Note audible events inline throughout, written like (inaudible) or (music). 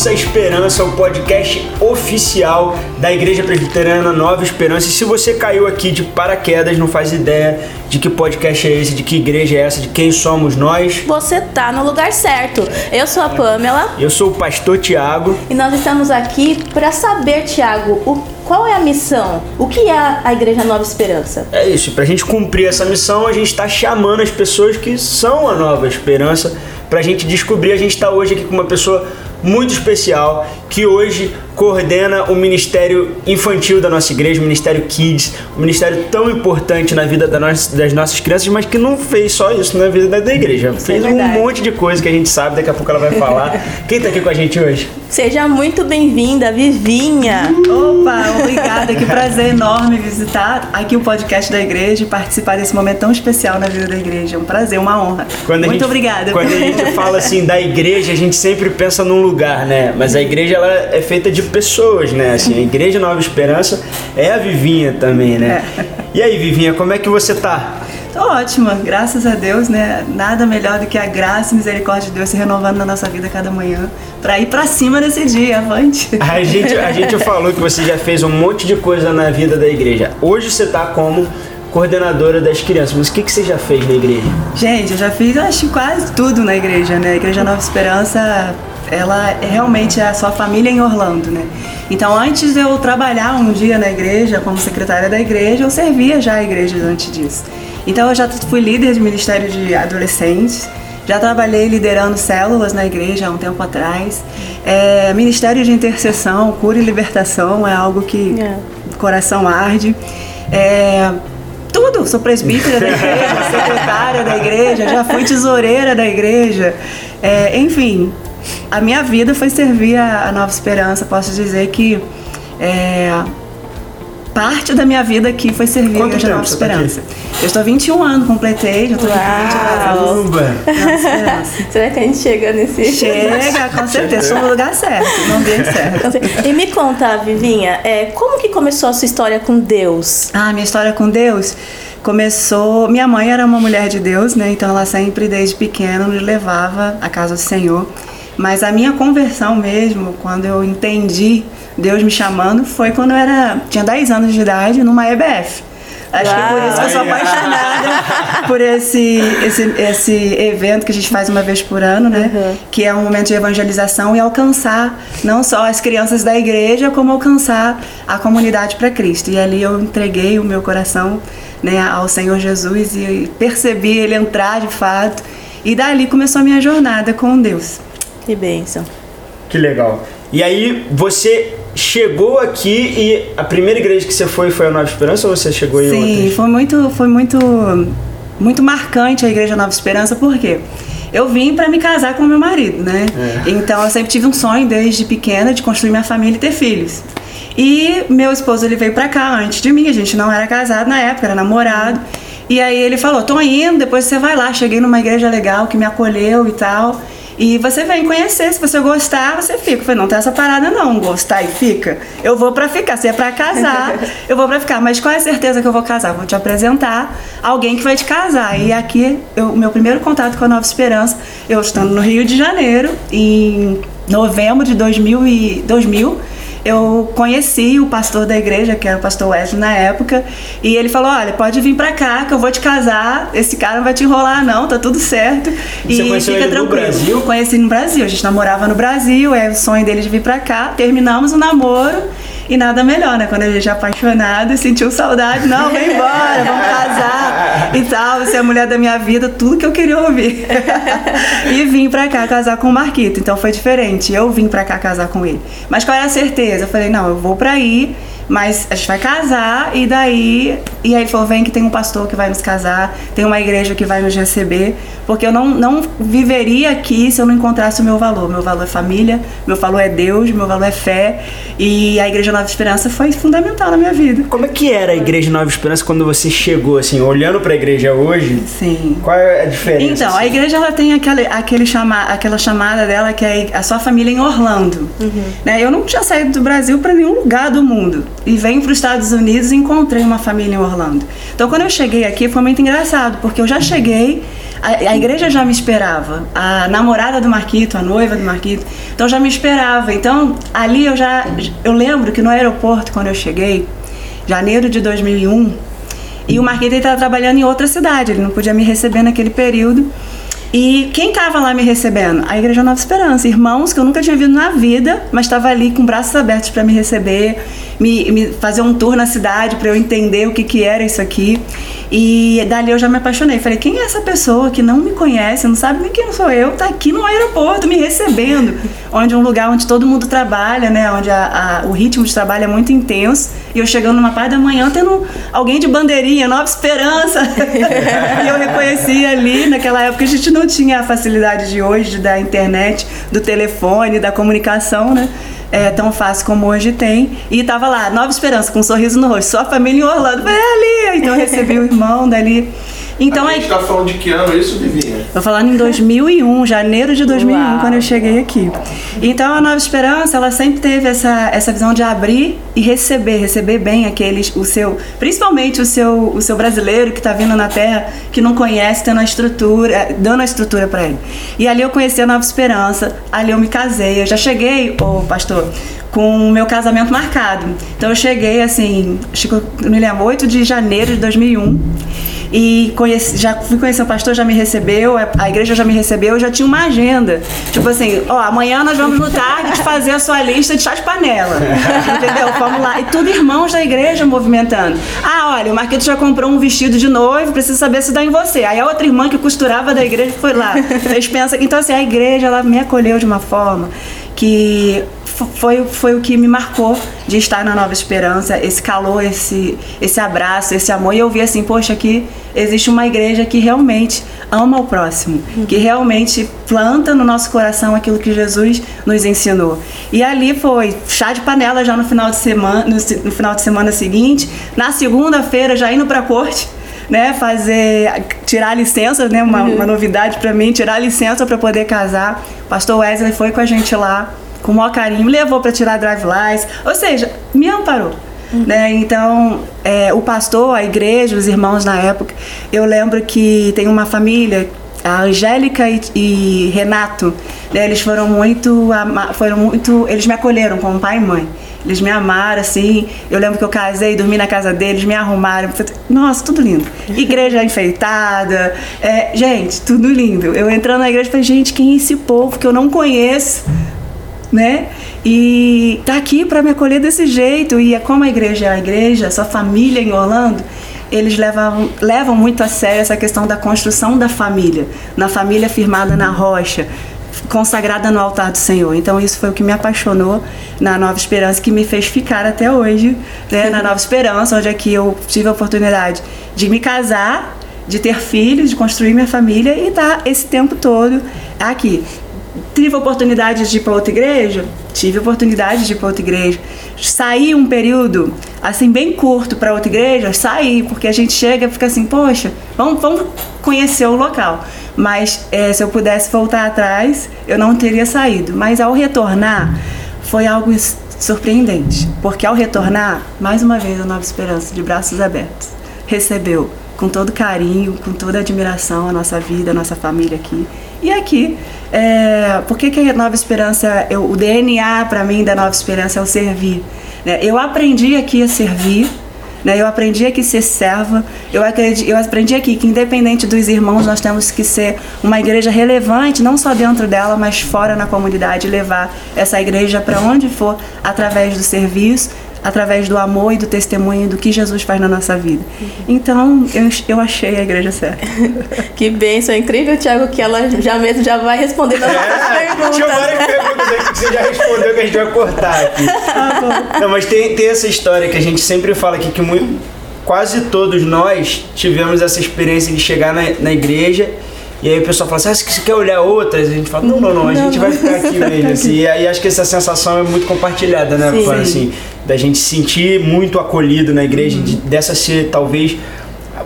Nossa Esperança, o podcast oficial da Igreja Presbiteriana Nova Esperança. E se você caiu aqui de paraquedas, não faz ideia de que podcast é esse, de que igreja é essa, de quem somos nós, Você tá no lugar certo. Eu sou a Pamela eu sou o pastor Tiago. e nós estamos aqui para saber, Tiago, o, qual é a missão? O que é a Igreja Nova Esperança? É isso, pra gente cumprir essa missão, a gente tá chamando as pessoas que são a Nova Esperança pra gente descobrir. A gente tá hoje aqui com uma pessoa muito especial que hoje coordena o ministério infantil da nossa igreja, o Ministério Kids, um ministério tão importante na vida da nossa- das nossas crianças, mas que não fez só isso na vida da, da igreja. Isso é fez um verdade. monte de coisa que a gente sabe, daqui a pouco ela vai falar. (laughs) Quem tá aqui com a gente hoje? Seja muito bem-vinda, Vivinha. Opa, obrigada, que prazer enorme visitar aqui o podcast da igreja e participar desse momento tão especial na vida da igreja. É um prazer, uma honra. Quando Muito gente- obrigada. Quando a gente fala assim da igreja, a gente sempre pensa num lugar, né? Mas a igreja ela é feita de pessoas, né? Assim, a igreja Nova Esperança é a Vivinha também, né? E aí, Vivinha, como é que você tá? Tô ótima, graças a Deus, né? Nada melhor do que a graça e misericórdia de Deus se renovando na nossa vida cada manhã pra ir pra cima desse dia, avante. (laughs) A gente, a gente falou que você já fez um monte de coisa na vida da igreja. Hoje você tá como coordenadora das crianças, mas o que, que você já fez na igreja? Gente, eu já fiz, eu acho, quase tudo na igreja, né? A Igreja Nova Esperança, ela é realmente a sua família em Orlando, né? Então, antes de eu trabalhar um dia na igreja, como secretária da igreja, eu servia já a igreja antes disso. Então, eu já fui líder de ministério de adolescentes, já trabalhei liderando células na igreja há um tempo atrás. É, ministério de intercessão, cura e libertação é algo que É. o coração arde. É, tudo, sou presbítera da igreja, (laughs) secretária da igreja, já fui tesoureira da igreja. É, enfim, a minha vida foi servir a, a Nova Esperança. Posso dizer que é, parte da minha vida aqui foi servir Quanto a Nova você tá aqui? Esperança. Eu estou há 21 anos, completei, já estou com 20 Uau. anos. Será que a gente chega nesse. Chega, com certeza, estou no lugar certo, no ambiente certo. E me conta, Vivinha, é, como que começou a sua história com Deus? Ah, minha história com Deus começou. Minha mãe era uma mulher de Deus, né? Então ela sempre, desde pequena, nos levava à casa do Senhor. Mas a minha conversão mesmo, quando eu entendi Deus me chamando, foi quando eu era, tinha 10 anos de idade, numa EBF. Acho que é por isso que eu sou Uau. apaixonada (laughs) por esse, esse, esse evento que a gente faz uma vez por ano, né? Uhum. Que é um momento de evangelização e alcançar não só as crianças da igreja, como alcançar a comunidade para Cristo. E ali eu entreguei o meu coração né, ao Senhor Jesus e percebi ele entrar de fato. E dali começou a minha jornada com Deus. Que bênção. Que legal. E aí, você chegou aqui e a primeira igreja que você foi foi a Nova Esperança ou você chegou em Sim, outras? foi muito, foi muito, muito marcante a Igreja Nova Esperança, porque eu vim para me casar com meu marido, né? É. Então eu sempre tive um sonho desde pequena de construir minha família e ter filhos. E meu esposo ele veio para cá antes de mim, a gente não era casado na época, era namorado. E aí ele falou: "Tô indo, depois você vai lá". Cheguei numa igreja legal que me acolheu e tal. E você vem conhecer, se você gostar, você fica. Eu falei, não tem essa parada não, gostar e fica. Eu vou pra ficar, se é pra casar, (laughs) eu vou pra ficar. Mas qual é a certeza que eu vou casar? Vou te apresentar alguém que vai te casar. E aqui, o meu primeiro contato com a Nova Esperança, eu estando no Rio de Janeiro, em novembro de 2000, e, 2000 eu conheci o pastor da igreja, que era o pastor Wesley na época, e ele falou: Olha, pode vir pra cá que eu vou te casar. Esse cara não vai te enrolar, não, tá tudo certo. Você conheceu ele no Brasil? Conheci no Brasil, a gente namorava no Brasil, é o sonho dele de vir pra cá. Terminamos o namoro e nada melhor, né? Quando a gente é apaixonado e sentiu saudade, não, vem embora, vamos casar (laughs) e tal. Você é a mulher da minha vida, tudo que eu queria ouvir. (laughs) e vim pra cá casar com o Marquito, então foi diferente. Eu vim pra cá casar com ele. Mas qual era a certeza? Eu falei, não, eu vou pra aí. Mas a gente vai casar e daí. E aí ele falou: vem que tem um pastor que vai nos casar, tem uma igreja que vai nos receber. Porque eu não, não viveria aqui se eu não encontrasse o meu valor. Meu valor é família, meu valor é Deus, meu valor é fé. E a Igreja Nova Esperança foi fundamental na minha vida. Como é que era a igreja Nova Esperança quando você chegou, assim, olhando pra igreja hoje? Sim. Qual é a diferença? Então, a assim? igreja ela tem aquele, aquele chama, aquela chamada dela que é a sua família em Orlando. Né? Eu não tinha saído do Brasil para nenhum lugar do mundo. E venho para os Estados Unidos e encontrei uma família em Orlando. Então, quando eu cheguei aqui, foi muito engraçado, porque eu já cheguei A, a, igreja já me esperava. A namorada do Marquito, a noiva do Marquito, então já me esperava. Então ali eu já. Eu lembro que no aeroporto, quando eu cheguei, janeiro de 2001, e o Marquito estava trabalhando em outra cidade, ele não podia me receber naquele período. E quem estava lá me recebendo? A Igreja Nova Esperança. Irmãos que eu nunca tinha visto na vida, mas estava ali com braços abertos para me receber, me, me, fazer um tour na cidade para eu entender o que, que era isso aqui. E dali eu já me apaixonei. Falei, quem é essa pessoa que não me conhece, não sabe nem quem sou eu, tá aqui no aeroporto me recebendo, (laughs) onde é um lugar onde todo mundo trabalha, né? Onde a, a, o ritmo de trabalho é muito intenso. E eu chegando numa parte da manhã tendo alguém de bandeirinha, Nova Esperança. (laughs) e eu reconheci ali, naquela época a gente não tinha a facilidade de hoje da internet, do telefone, da comunicação, né? É, tão fácil como hoje tem. E tava lá, Nova Esperança, com um sorriso no rosto. Sua família em Orlando. Falei, é ali. Então eu recebi o irmão dali. Então, a gente aí, tá falando de que ano isso, Vivinha? Tô falando em 2001, janeiro de 2001, Uau. quando eu cheguei aqui. Então a Nova Esperança, ela sempre teve essa, essa visão de abrir e receber, receber bem aqueles, o seu, principalmente o seu, o seu brasileiro que está vindo na Terra, que não conhece, tendo a estrutura, dando a estrutura para ele. E ali eu conheci a Nova Esperança, ali eu me casei, eu já cheguei, ô oh, pastor, com o meu casamento marcado. Então eu cheguei assim, acho que eu me lembro, 8 de janeiro de 2001 e conheci, já fui conhecer o pastor, já me recebeu, a igreja já me recebeu, eu já tinha uma agenda. Tipo assim, ó, amanhã nós vamos no target fazer a sua lista de chá de panela. (laughs) Entendeu? Vamos lá. E tudo irmãos da igreja movimentando. Ah, olha, o Marquito já comprou um vestido de noivo, precisa saber se dá em você. Aí a outra irmã que costurava da igreja foi lá. (laughs) Fez pensa. Então, assim, a igreja ela me acolheu de uma forma que foi, foi o que me marcou de estar na Nova Esperança, esse calor, esse, esse abraço, esse amor. E eu vi assim, poxa, aqui existe uma igreja que realmente ama o próximo, que realmente planta no nosso coração aquilo que Jesus nos ensinou. E ali foi chá de panela já no final de semana, no, no final de semana seguinte, na segunda-feira já indo para a corte. Né, fazer tirar licença, né, uma, uhum. uma novidade para mim, tirar licença para poder casar. Pastor Wesley foi com a gente lá, com o maior carinho, me levou para tirar drive license, ou seja, me amparou. Uhum. Né? Então, é, o pastor, a igreja, os irmãos na época, eu lembro que tem uma família, a Angélica e, e Renato, né? eles foram muito, foram muito, eles me acolheram como pai e mãe. Eles me amaram, assim. Eu lembro que eu casei, dormi na casa deles, me arrumaram. Nossa, tudo lindo. Igreja enfeitada. É, gente, tudo lindo. Eu entrando na igreja, falei, gente, quem é esse povo que eu não conheço? Né? E tá aqui para me acolher desse jeito. E é como a igreja é a igreja, sua família em Orlando, eles levam, levam muito a sério essa questão da construção da família, na família firmada na rocha, consagrada no altar do Senhor. Então isso foi o que me apaixonou na Nova Esperança, que me fez ficar até hoje, né? na Nova Esperança, onde aqui eu tive a oportunidade de me casar, de ter filhos, de construir minha família e estar tá esse tempo todo aqui. Tive oportunidade de ir para outra igreja? Tive oportunidade de ir para outra igreja. Saí um período, assim, bem curto para outra igreja? Saí, porque a gente chega e fica assim, poxa, vamos, vamos conhecer o local. Mas é, se eu pudesse voltar atrás, eu não teria saído. Mas ao retornar, foi algo surpreendente. Porque ao retornar, mais uma vez a Nova Esperança, de braços abertos, recebeu com todo carinho, com toda admiração a nossa vida, a nossa família aqui. E aqui, é, por que, que a Nova Esperança, eu, o DNA para mim da Nova Esperança é o servir? Né? Eu aprendi aqui a servir, né? eu aprendi aqui a ser serva, eu, acredito, eu aprendi aqui que independente dos irmãos, nós temos que ser uma igreja relevante, não só dentro dela, mas fora na comunidade, levar essa igreja para onde for, através do serviço através do amor e do testemunho do que Jesus faz na nossa vida. Então, eu, eu achei a igreja certa. (laughs) que bênção, é incrível, Tiago, que ela já mesmo já vai responder as nossas é, perguntas. Tinha várias perguntas aí que você já respondeu que a gente vai cortar aqui. Ah, Não, mas tem, tem essa história que a gente sempre fala aqui que muito, quase todos nós tivemos essa experiência de chegar na, na igreja e aí o pessoal fala assim, ah, você quer olhar outras? A gente fala, não, não, não, a gente vai ficar aqui (laughs) mesmo. Assim. E aí acho que essa sensação é muito compartilhada, né? Sim. Assim, da gente se sentir muito acolhido na igreja, de, dessa ser talvez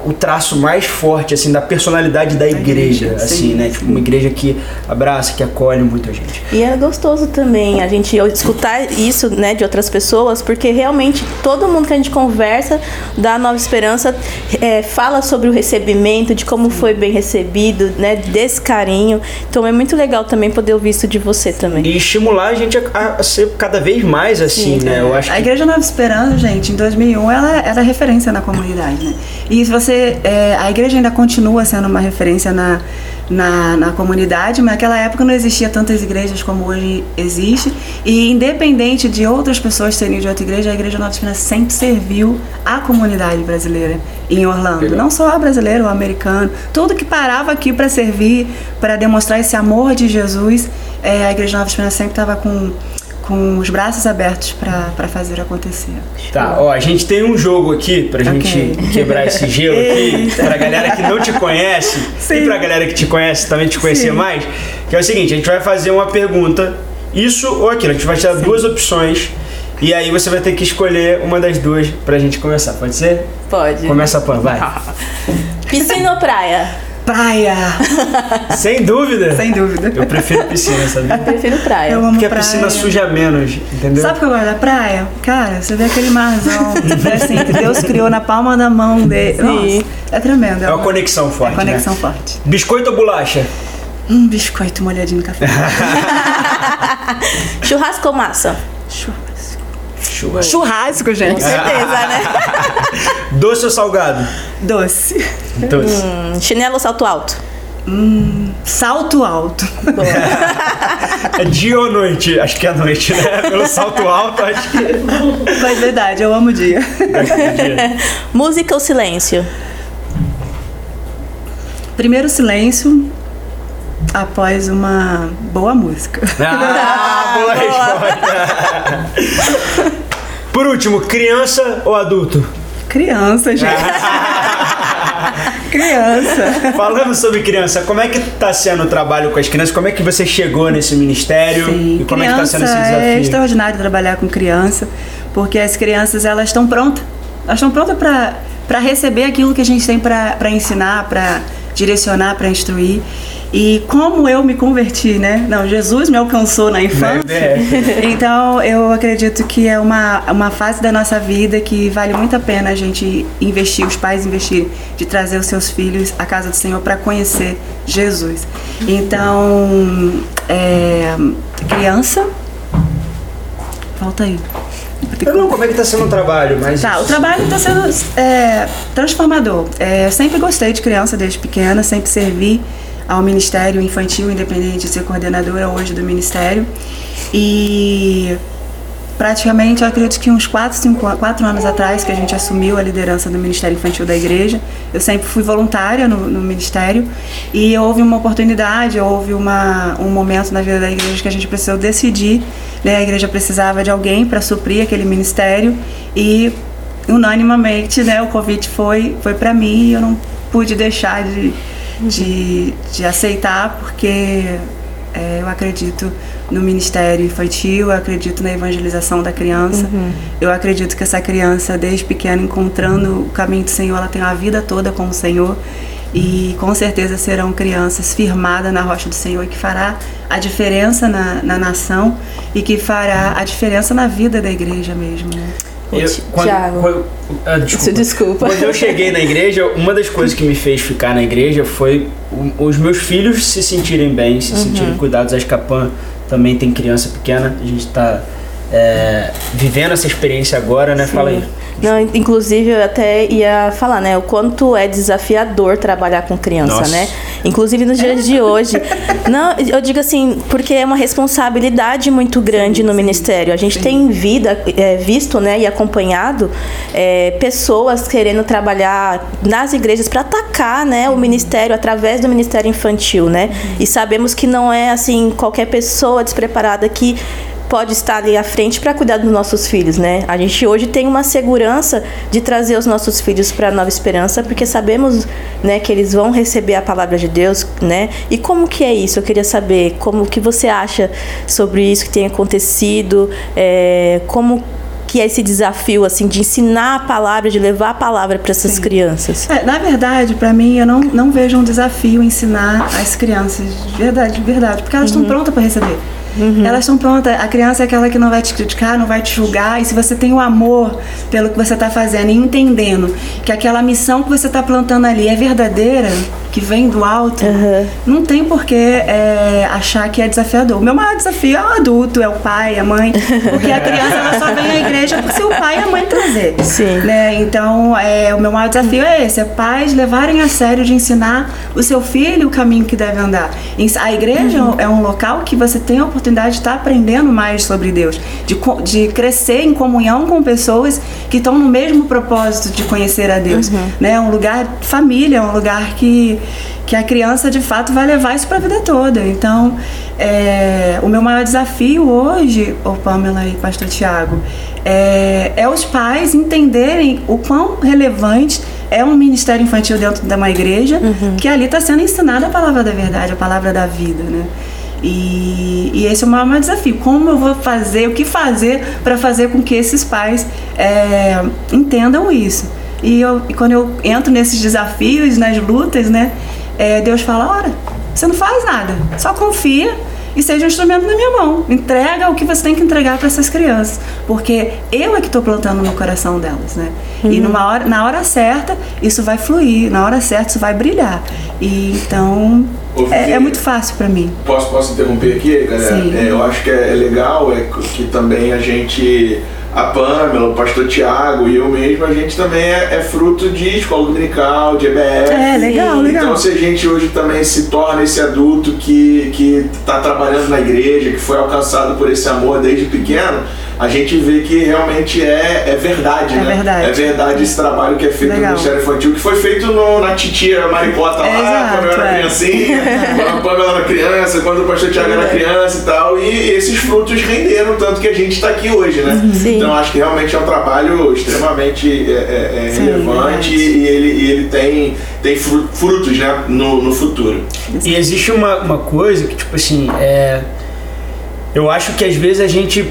o traço mais forte, assim, da personalidade da igreja, igreja, assim, sim, né? Tipo, uma igreja que abraça, que acolhe muita gente. E é gostoso também a gente escutar isso, né, de outras pessoas, porque realmente todo mundo que a gente conversa da Nova Esperança é, fala sobre o recebimento, de como foi bem recebido, né, desse carinho. Então é muito legal também poder ouvir isso de você também. E estimular a gente a, a ser cada vez mais assim, Sim, né? Eu acho A que Igreja Nova Esperança, gente, em 2001 ela era referência na comunidade, né? E se você, é, a igreja ainda continua sendo uma referência na, na, na comunidade, mas naquela época não existia tantas igrejas como hoje existe. E independente de outras pessoas serem de outra igreja, a Igreja Nova Esperança sempre serviu a comunidade brasileira em Orlando. Legal. Não só a brasileira, o americano, tudo que parava aqui para servir, para demonstrar esse amor de Jesus, é, a Igreja Nova Esperança sempre estava com com os braços abertos para fazer acontecer. Tá, ó, a gente tem um jogo aqui pra gente Ok. quebrar esse gelo aqui, (laughs) pra galera que não te conhece e Sim. pra galera que te conhece também te conhecer Sim. mais, que é o seguinte, a gente vai fazer uma pergunta, isso ou aquilo, a gente vai te dar duas opções e aí você vai ter que escolher uma das duas pra gente começar, pode ser? Pode. Começa a Pan, vai. (laughs) Piscina ou praia? Praia! (laughs) Sem dúvida. Sem dúvida. Eu prefiro piscina, sabe? Prefiro praia. Eu amo Porque a praia. piscina suja menos, entendeu? Sabe o que eu gosto da praia? Cara, você vê aquele marzão, é assim, que Deus criou na palma da mão dele. Sim. Nossa, é tremendo. É uma conexão forte, conexão né? forte. Biscoito ou bolacha? Um biscoito molhadinho no café. (laughs) Churrasco ou massa? Churrasco. Churrasco, gente. Com certeza, né? (laughs) Doce ou salgado? Doce. Doce. Hum, chinelo ou salto alto? Salto alto. (laughs) É dia ou noite? Acho que é noite, né? Pelo salto alto, acho que Mas verdade, eu amo o dia. dia. (laughs) Música ou silêncio? Primeiro silêncio após uma boa música. Ah, boa (laughs) resposta. Por último, criança ou adulto? Criança, gente. (laughs) Criança. Falando sobre criança, como é que tá sendo o trabalho com as crianças? Como é que você chegou nesse ministério? Sim, e como é que tá sendo esse criança desafio? É extraordinário trabalhar com criança, porque as crianças elas estão prontas. Elas estão prontas para receber aquilo que a gente tem para ensinar, para direcionar, para instruir. E como eu me converti, né? Não, Jesus me alcançou na infância. É, (laughs) Então, eu acredito que é uma, uma fase da nossa vida que vale muito a pena a gente investir, os pais investirem, de trazer os seus filhos à casa do Senhor para conhecer Jesus. Então, é, criança. Volta aí. Eu não, como é que tá sendo o trabalho? Mas Tá, o trabalho está sendo é, transformador. É, eu sempre gostei de criança desde pequena, sempre servi ao Ministério Infantil Independente de ser coordenadora hoje do Ministério. E praticamente, eu acredito que uns 4, 5, 4 anos atrás que a gente assumiu a liderança do Ministério Infantil da igreja, eu sempre fui voluntária no, no Ministério e houve uma oportunidade, houve uma, um momento na vida da igreja que a gente precisou decidir, né? a igreja precisava de alguém para suprir aquele ministério e unanimamente né, o convite foi, foi para mim e eu não pude deixar de, de, de aceitar porque é, eu acredito no ministério infantil, eu acredito na evangelização da criança. Eu acredito que essa criança, desde pequena, encontrando o caminho do Senhor, ela tem a vida toda com o Senhor. E com certeza serão crianças firmadas na rocha do Senhor, que fará a diferença na, na nação e que fará a diferença na vida da igreja mesmo. Né? Eu, quando, Thiago. quando- ah, desculpa. Desculpa. Quando eu cheguei na igreja, uma das coisas que me fez ficar na igreja foi os meus filhos se sentirem bem, se sentirem cuidados. Acho que a Pan também tem criança pequena. A gente está vivendo essa experiência agora, né? Fala aí. Não, inclusive eu até ia falar, né, o quanto é desafiador trabalhar com criança, Nossa. né? Inclusive nos dias de hoje. (laughs) Não, eu digo assim, porque é uma responsabilidade muito grande no ministério. A gente tem vida, é, visto, né, e acompanhado é, pessoas querendo trabalhar nas igrejas para atacar, né, o ministério através do ministério infantil, né? E sabemos que não é assim qualquer pessoa despreparada que pode estar ali à frente para cuidar dos nossos filhos, né? A gente hoje tem uma segurança de trazer os nossos filhos para a Nova Esperança, porque sabemos, né, que eles vão receber a palavra de Deus, né? E como que é isso? Eu queria saber como que você acha sobre isso que tem acontecido, é, como que é esse desafio assim de ensinar a palavra, de levar a palavra para essas crianças? É, na verdade, para mim, eu não, não vejo um desafio ensinar as crianças. Verdade, verdade. Porque elas estão Uhum. prontas para receber. Elas estão prontas. A criança é aquela que não vai te criticar, não vai te julgar. E se você tem o amor pelo que você está fazendo e entendendo que aquela missão que você está plantando ali é verdadeira, que vem do alto, não tem por que é, achar que é desafiador. O meu maior desafio é o adulto, é o pai, a mãe. (laughs) Porque a criança ela só vem à igreja se o pai e a mãe trazer. Sim. Né? Então, é, o meu maior desafio é esse: é pais levarem a sério de ensinar o seu filho o caminho que deve andar. A igreja é um local que você tem a oportunidade de estar aprendendo mais sobre Deus, de, de crescer em comunhão com pessoas que estão no mesmo propósito de conhecer a Deus. Né? É um lugar família, é um lugar que, que a criança de fato vai levar isso para a vida toda. Então, é, o meu maior desafio hoje, ô Pamela e Pastor Tiago, é, é os pais entenderem o quão relevante é um ministério infantil dentro de uma igreja, que ali está sendo ensinada a palavra da verdade, a palavra da vida, né? E, e esse é o maior, maior desafio. Como eu vou fazer, o que fazer para fazer com que esses pais é, entendam isso? E, eu, e quando eu entro nesses desafios, nas lutas, né? é, Deus fala: ora, você não faz nada, só confia e seja um instrumento na minha mão. Entrega o que você tem que entregar para essas crianças, porque eu é que estou plantando no coração delas, né? E numa hora, na hora certa isso vai fluir, na hora certa isso vai brilhar. E então Ô, é, é muito fácil para mim. Posso, posso interromper aqui, galera? Sim. É, eu acho que é legal é que também a gente, a Pamela, o pastor Tiago e eu mesmo, a gente também é, é fruto de escola dominical, de EBF. É, legal, legal. Então, se a gente hoje também se torna esse adulto que que está trabalhando na igreja, que foi alcançado por esse amor desde pequeno, a gente vê que realmente é, é verdade, É né? verdade. É verdade esse trabalho que é feito no Legal. Ministério Infantil, que foi feito no- na titia Maricota lá, Exato, quando eu era é. criancinha, (laughs) quando a Pamela era criança, quando o pastor Tiago era criança e tal, e esses frutos renderam tanto que a gente está aqui hoje, né? Sim. Então acho que realmente é um trabalho extremamente é, é, é, Sim, relevante e ele, e ele tem, tem fru- frutos né, no, no futuro. E existe uma, uma coisa que, tipo assim, é. Eu acho que às vezes a gente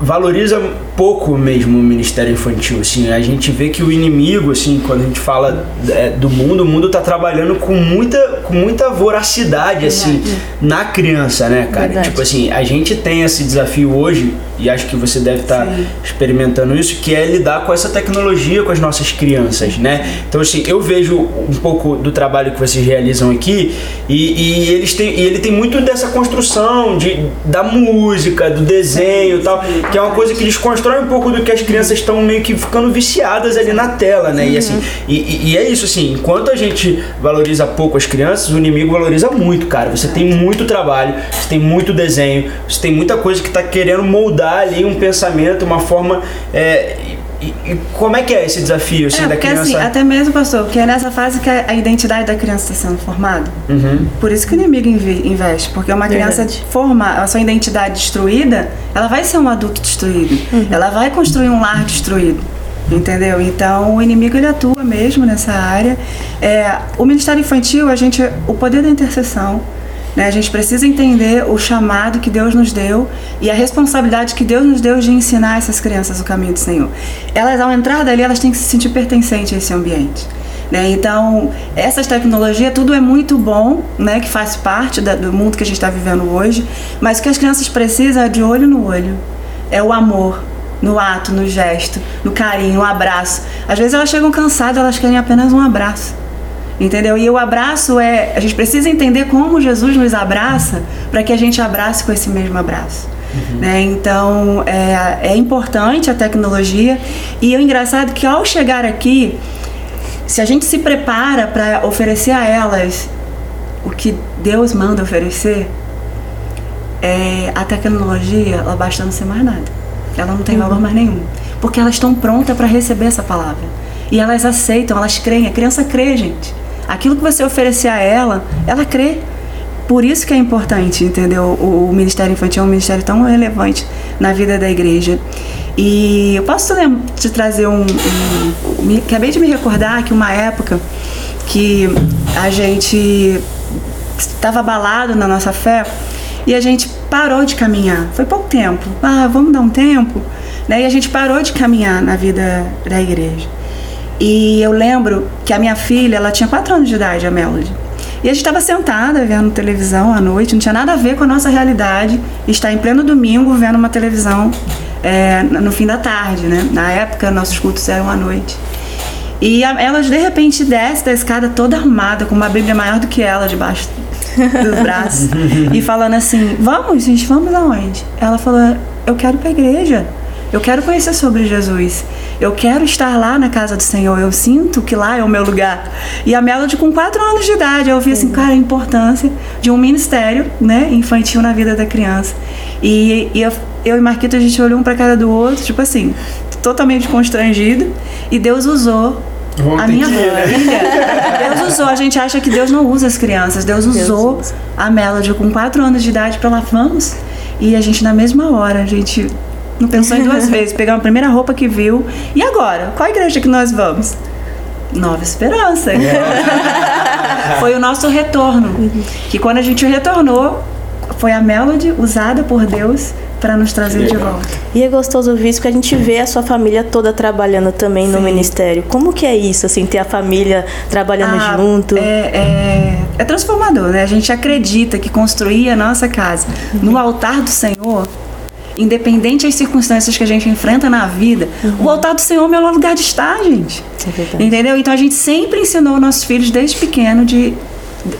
valoriza pouco mesmo o ministério infantil, assim, a gente vê que o inimigo, assim, quando a gente fala é, do mundo, o mundo tá trabalhando com muita, com muita voracidade, assim, na criança, né, cara? Verdade. Tipo assim, a gente tem esse desafio hoje, e acho que você deve estar Sim. experimentando isso, que é lidar com essa tecnologia com as nossas crianças, né? Então, assim, eu vejo um pouco do trabalho que vocês realizam aqui e, e eles têm, e ele tem muito dessa construção de, da música, do desenho e tal, que é uma coisa que desconstrói um pouco do que as crianças estão meio que ficando viciadas ali na tela, né? E assim, e, e- e é isso, assim, enquanto a gente valoriza pouco as crianças, o inimigo valoriza muito, cara. Você tem muito trabalho, você tem muito desenho, você tem muita coisa que tá querendo moldar ali um pensamento, uma forma. é, e, e como é que é esse desafio, assim, É, da porque criança? assim, até mesmo, pastor, que é nessa fase que a identidade da criança está sendo formada. Uhum. Por isso que o inimigo inve- investe, porque uma criança Verdade. forma a sua identidade destruída, ela vai ser um adulto destruído. Ela vai construir um lar destruído. Entendeu? Então o inimigo ele atua mesmo nessa área. É, o Ministério Infantil, a gente, o poder da intercessão, né? A gente precisa entender o chamado que Deus nos deu e a responsabilidade que Deus nos deu de ensinar essas crianças o caminho do Senhor. Elas, ao entrar dali, elas têm que se sentir pertencentes a esse ambiente. Né? Então, essas tecnologias, tudo é muito bom, né? que faz parte da- do mundo que a gente está vivendo hoje, mas o que as crianças precisam é de olho no olho. É o amor, no ato, no gesto, no carinho, no abraço. Às vezes elas chegam cansadas, elas querem apenas um abraço. Entendeu? E o abraço é. A gente precisa entender como Jesus nos abraça para que a gente abrace com esse mesmo abraço. Né? Então é, é importante a tecnologia. E o engraçado é que ao chegar aqui, se a gente se prepara para oferecer a elas o que Deus manda oferecer, é, a tecnologia ela basta não ser mais nada. Ela não tem valor mais nenhum. Porque elas estão prontas para receber essa palavra. E elas aceitam, elas creem. A criança crê, gente. Aquilo que você oferecer a ela, ela crê. Por isso que é importante, entendeu? O, o Ministério Infantil é um ministério tão relevante na vida da igreja. E eu posso te trazer um, um- me- Acabei de me recordar que uma época que a gente estava abalado na nossa fé e a gente parou de caminhar. Foi pouco tempo. Ah, vamos dar um tempo. Né? E a gente parou de caminhar na vida da igreja. E eu lembro que a minha filha, ela tinha 4 anos de idade, a Melody. E a gente estava sentada vendo televisão à noite, não tinha nada a ver com a nossa realidade estar em pleno domingo vendo uma televisão é, no fim da tarde, né? Na época, nossos cultos eram à noite. E a, ela de repente desce da escada toda armada, com uma Bíblia maior do que ela debaixo dos (laughs) braços, e falando assim: Vamos, gente, vamos aonde? Ela falou: Eu quero ir pra igreja. Eu quero conhecer sobre Jesus. Eu quero estar lá na casa do Senhor. Eu sinto que lá é o meu lugar. E a Melody, com 4 anos de idade, eu vi assim, cara, a importância de um ministério né, infantil na vida da criança. E, e eu, eu e Marquito, a gente olhou um para cara do outro, tipo assim, totalmente constrangido. E Deus usou Vamos a minha que ir, né? (laughs) Deus usou. A gente acha que Deus não usa as crianças. Deus usou usa. a Melody com 4 anos de idade para lá, vamos. E a gente, na mesma hora, a gente não pensou em duas vezes. Pegamos a primeira roupa que viu. E agora? Qual igreja que nós vamos? Nova Esperança. (laughs) foi o nosso retorno. Que quando a gente retornou, foi a Melody usada por Deus para nos trazer de volta. E é gostoso ouvir isso, que a gente vê a sua família toda trabalhando também no Sim. ministério. Como que é isso, assim, ter a família trabalhando Ah, junto? É, é, é transformador, né? A gente acredita que construir a nossa casa no altar do Senhor, independente das circunstâncias que a gente enfrenta na vida, o altar do Senhor é o melhor lugar de estar, gente. É. Entendeu? Então a gente sempre ensinou nossos filhos desde pequeno de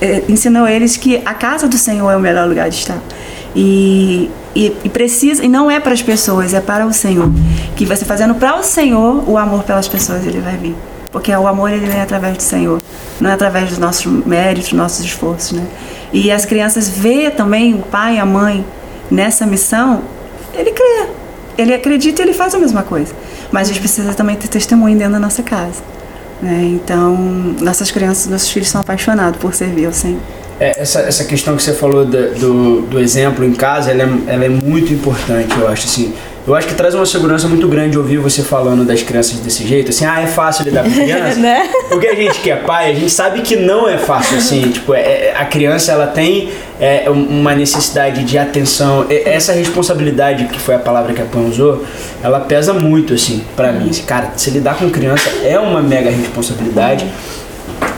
eh, ensinou eles que a casa do Senhor é o melhor lugar de estar. E, e, e precisa e não é para as pessoas, é para o Senhor. Que você fazendo para o Senhor, o amor pelas pessoas ele vai vir. Porque o amor ele vem através do Senhor, não é através dos nossos méritos, dos nossos esforços, né? E as crianças vê também o pai e a mãe nessa missão, ele crê. Ele acredita e ele faz a mesma coisa. Mas a gente precisa também ter testemunho dentro da nossa casa. Né? Então, nossas crianças, nossos filhos são apaixonados por servir ao Senhor. É, essa, essa questão que você falou da- do, do exemplo em casa, ela é, ela é muito importante, eu acho, assim. Eu acho que traz uma segurança muito grande ouvir você falando das crianças desse jeito, assim, ah, é fácil lidar com (laughs) criança. Né? Porque a gente que é pai, a gente sabe que não é fácil, assim, (laughs) tipo, é, é- a criança, ela tem é, um- uma necessidade de atenção, essa responsabilidade, que foi a palavra que a Pan usou, ela pesa muito, assim, pra mim. Assim, cara, se lidar com criança é uma mega responsabilidade.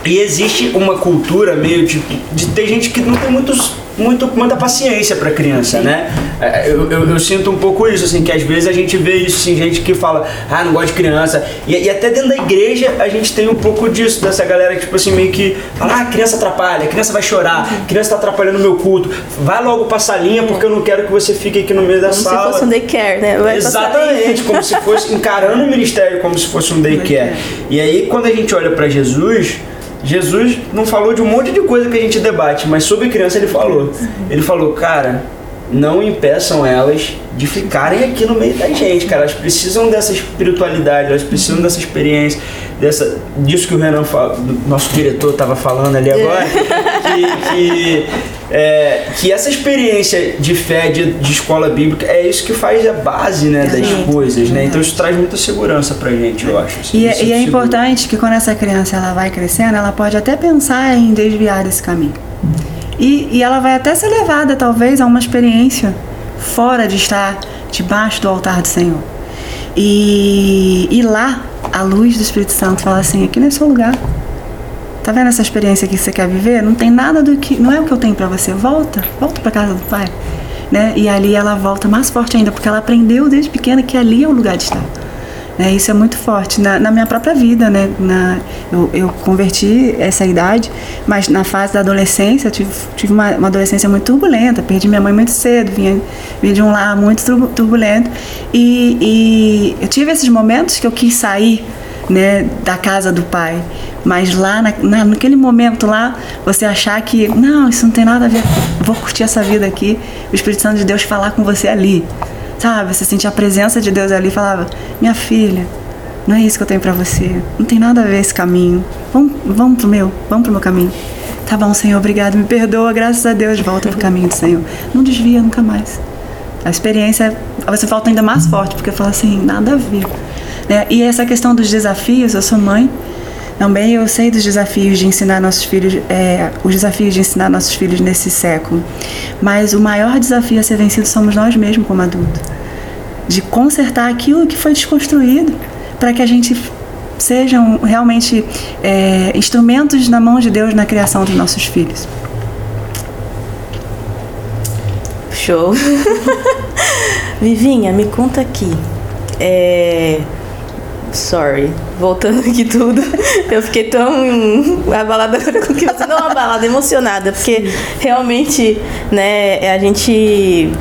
E existe uma cultura meio tipo de ter gente que não tem muitos, muito, muita paciência pra criança, né? É, Eu, eu, eu sinto um pouco isso, assim, que às vezes a gente vê isso, assim, gente que fala, ah, não gosto de criança. E, e até dentro da igreja a gente tem um pouco disso, dessa galera que, tipo assim, meio que fala, ah, criança atrapalha, criança vai chorar, criança tá atrapalhando o meu culto, vai logo pra salinha porque eu não quero que você fique aqui no meio da Como sala. se fosse um daycare, né? Vai passar Exatamente, como se fosse encarando o ministério como se fosse um daycare. E aí quando a gente olha pra Jesus, Jesus não falou de um monte de coisa que a gente debate, mas sobre criança ele falou. Ele falou, cara, não impeçam elas de ficarem aqui no meio da gente, cara. Elas precisam dessa espiritualidade, elas precisam dessa experiência, dessa, disso que o Renan, fala, nosso diretor, estava falando ali agora, que, que, é, que essa experiência de fé, de, de escola bíblica, é isso que faz a base né, das Exato. coisas, né? Então isso traz muita segurança pra gente, eu acho. assim. E, é- e é importante que quando essa criança ela vai crescendo, ela pode até pensar em desviar desse caminho. E, e ela vai até ser levada, talvez, a uma experiência fora de estar debaixo do altar do Senhor. E, e lá, a luz do Espírito Santo fala assim: aqui não é seu lugar. Tá vendo essa experiência que você quer viver? Não tem nada do que. Não é o que eu tenho pra você. Volta, volta pra casa do Pai. Né? E ali ela volta mais forte ainda, porque ela aprendeu desde pequena que ali é o lugar de estar. Né? Isso é muito forte. Na, na minha própria vida, né? Na, eu, eu converti essa idade, mas na fase da adolescência, eu tive, tive uma, uma adolescência muito turbulenta. Perdi minha mãe muito cedo, vinha, vinha de um lar muito turbu- turbulento. E, e eu tive esses momentos que eu quis sair né, da casa do pai. Mas lá, na, na- naquele momento lá, você achar que, não, isso não tem nada a ver, vou curtir essa vida aqui, o Espírito Santo de Deus falar com você ali. Sabe? Você sentir a presença de Deus ali e falava, minha filha, não é isso que eu tenho pra você. Não tem nada a ver esse caminho. Vamos, vamos pro meu, vamos pro meu caminho. Tá bom, Senhor, obrigado, me perdoa, graças a Deus, volta pro caminho do Senhor. Não desvia nunca mais. A experiência, você volta ainda mais forte, porque fala assim, nada a ver. Né? E essa questão dos desafios, eu sou mãe, também eu sei dos desafios de ensinar nossos filhos, é, os desafios de ensinar nossos filhos nesse século. Mas o maior desafio a ser vencido somos nós mesmos como adultos. de consertar aquilo que foi desconstruído, para que a gente sejam realmente é, instrumentos na mão de Deus na criação dos nossos filhos. Show. (laughs) Vivinha, me conta aqui. É... Sorry, voltando aqui tudo. (laughs) Eu fiquei tão abalada com que você não abalada, emocionada, porque realmente, né, a gente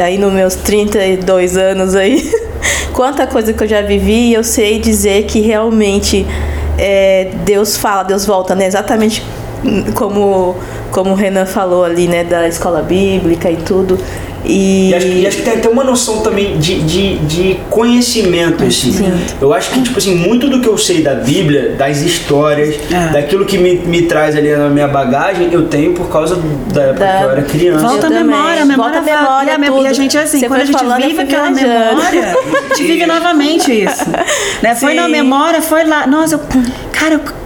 aí nos meus 32 anos aí, (laughs) quanta coisa que eu já vivi, eu sei dizer que realmente é, Deus fala, Deus volta, né? Exatamente como como o Renan falou ali, né, da escola bíblica e tudo. E, e, acho, e acho, que tem até uma noção também de, de, de conhecimento, assim. Sim. Eu acho que, tipo assim, muito do que eu sei da Bíblia, das histórias, é. daquilo que me, me traz ali na minha bagagem, eu tenho por causa da época da... que eu era criança. Volta a memória, a memória, Volta a memória, memória e a gente, assim, Você quando a gente falando, vive aquela memória, a gente vive (laughs) novamente isso. né? Foi na memória, foi lá. Nossa, eu, cara, eu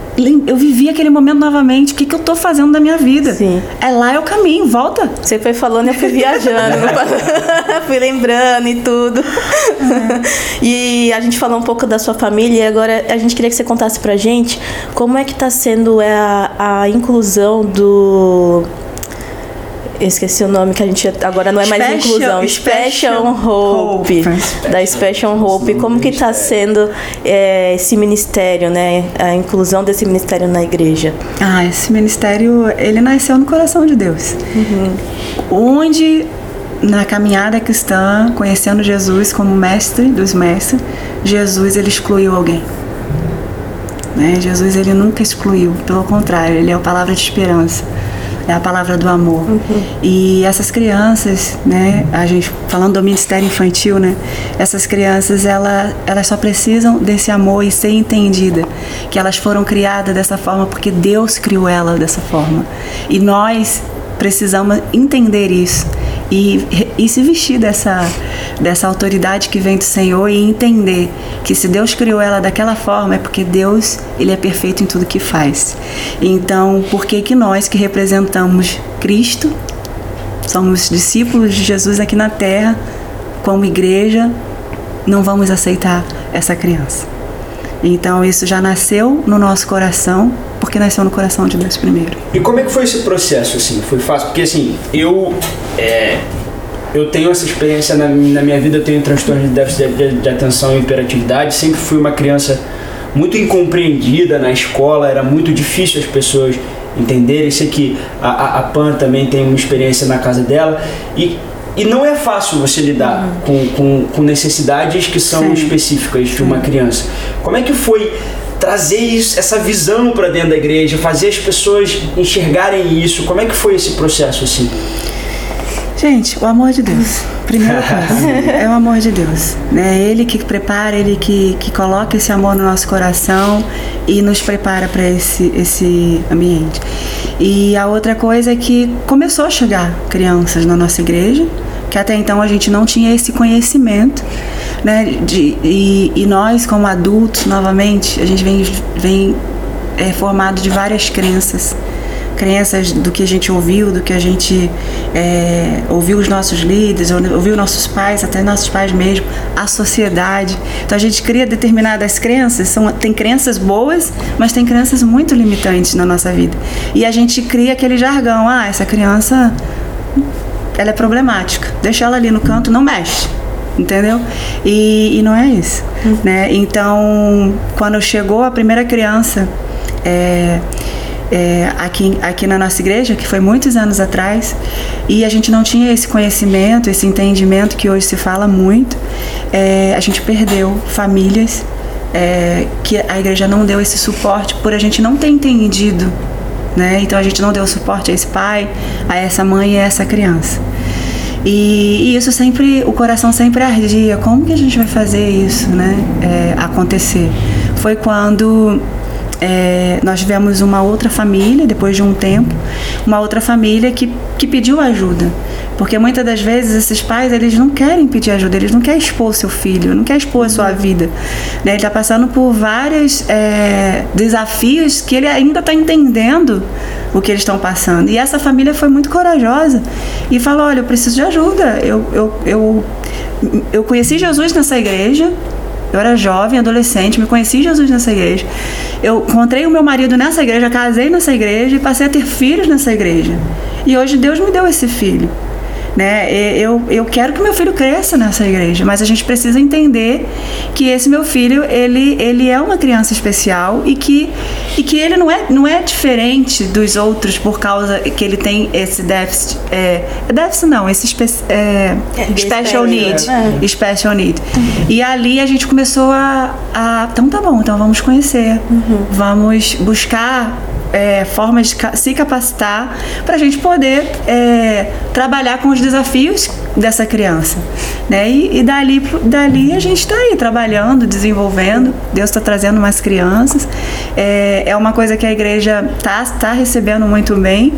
eu vivi aquele momento novamente. O que, que eu tô fazendo da minha vida? Sim. É lá é o caminho, volta. Você foi falando, eu fui viajando, (laughs) (laughs) fui lembrando e tudo. É. (laughs) E a gente falou um pouco da sua família e agora a gente queria que você contasse pra gente como é que tá sendo a, a inclusão do eu esqueci o nome que a gente agora não é mais Special, inclusão. Special, Hope, Hope. Da Special Hope. Como que está sendo é, esse ministério, né? A inclusão desse ministério na igreja? Ah, esse ministério, ele nasceu no coração de Deus. Uhum. Onde na caminhada cristã, conhecendo Jesus como mestre dos mestres, Jesus ele excluiu alguém. Né? Jesus ele nunca excluiu, pelo contrário, ele é a palavra de esperança é a palavra do amor. Uhum. E essas crianças, né, a gente falando do ministério infantil, né, essas crianças ela, elas só precisam desse amor e ser entendida, que elas foram criadas dessa forma porque Deus criou ela dessa forma. E nós precisamos entender isso e, e se vestir dessa, dessa autoridade que vem do Senhor e entender que se Deus criou ela daquela forma é porque Deus ele é perfeito em tudo que faz. Então, por que que nós que representamos Cristo, somos discípulos de Jesus aqui na terra, como igreja, não vamos aceitar essa criança? Então, isso já nasceu no nosso coração porque nasceu no coração de Deus primeiro. E como é que foi esse processo, assim? Foi fácil? Porque, assim, eu... É, eu tenho essa experiência na, na, minha vida, eu tenho transtorno de déficit de, de, de atenção e hiperatividade, sempre fui uma criança muito incompreendida na escola, era muito difícil as pessoas entenderem. Sei que a, a, a Pan também tem uma experiência na casa dela e e não é fácil você lidar uhum. com, com, com, necessidades que são Sim. específicas de uma criança. Como é que foi trazer isso, essa visão para dentro da igreja, fazer as pessoas enxergarem isso. Como é que foi esse processo assim? Gente, o amor de Deus. Primeira (laughs) coisa, é o amor de Deus. Né? Ele que prepara, ele que, que coloca esse amor no nosso coração e nos prepara para esse, esse ambiente. E a outra coisa é que começou a chegar crianças na nossa igreja, que até então a gente não tinha esse conhecimento né? De, e, e nós, como adultos, novamente, a gente vem, vem é, formado de várias crenças crenças do que a gente ouviu, do que a gente é, ouviu os nossos líderes, ouviu nossos pais, até nossos pais mesmo, a sociedade. Então a gente cria determinadas crenças, são, tem crenças boas, mas tem crenças muito limitantes na nossa vida. E a gente cria aquele jargão, ah, essa criança ela é problemática, deixa ela ali no canto, não mexe entendeu? E, e não é isso, uhum. né? Então, quando chegou a primeira criança é, é, aqui, aqui na nossa igreja, que foi muitos anos atrás, e a gente não tinha esse conhecimento, esse entendimento que hoje se fala muito, é, a gente perdeu famílias é, que a igreja não deu esse suporte por a gente não ter entendido, né? Então a gente não deu suporte a esse pai, a essa mãe e a essa criança. E, e, isso sempre, o coração sempre ardia. Como que a gente vai fazer isso, né? É, acontecer? Foi quando é, nós tivemos uma outra família, depois de um tempo, uma outra família que, que pediu ajuda. Porque muitas das vezes esses pais, eles não querem pedir ajuda, eles não querem expor seu filho, não querem expor a sua vida. Né? Ele está passando por vários é, desafios que ele ainda está entendendo o que eles estão passando. E essa família foi muito corajosa e falou: Olha, eu preciso de ajuda. Eu, eu, eu, eu conheci Jesus nessa igreja. Eu era jovem, adolescente, me conheci Jesus nessa igreja. Eu encontrei o meu marido nessa igreja, casei nessa igreja e passei a ter filhos nessa igreja. E hoje Deus me deu esse filho. Né? Eu, eu quero que meu filho cresça nessa igreja, mas a gente precisa entender que esse meu filho ele, ele é uma criança especial e que, e que ele não é, não é diferente dos outros por causa que ele tem esse déficit. É, é déficit não, esse espe, é, É, special need. Special need. E ali a gente começou a, a. Então tá bom, então vamos conhecer. Vamos buscar é, formas de se capacitar para a gente poder é, trabalhar com os desafios dessa criança. Né? E, e dali, dali a gente está aí trabalhando, desenvolvendo. Deus está trazendo mais crianças. É, é uma coisa que a igreja está tá recebendo muito bem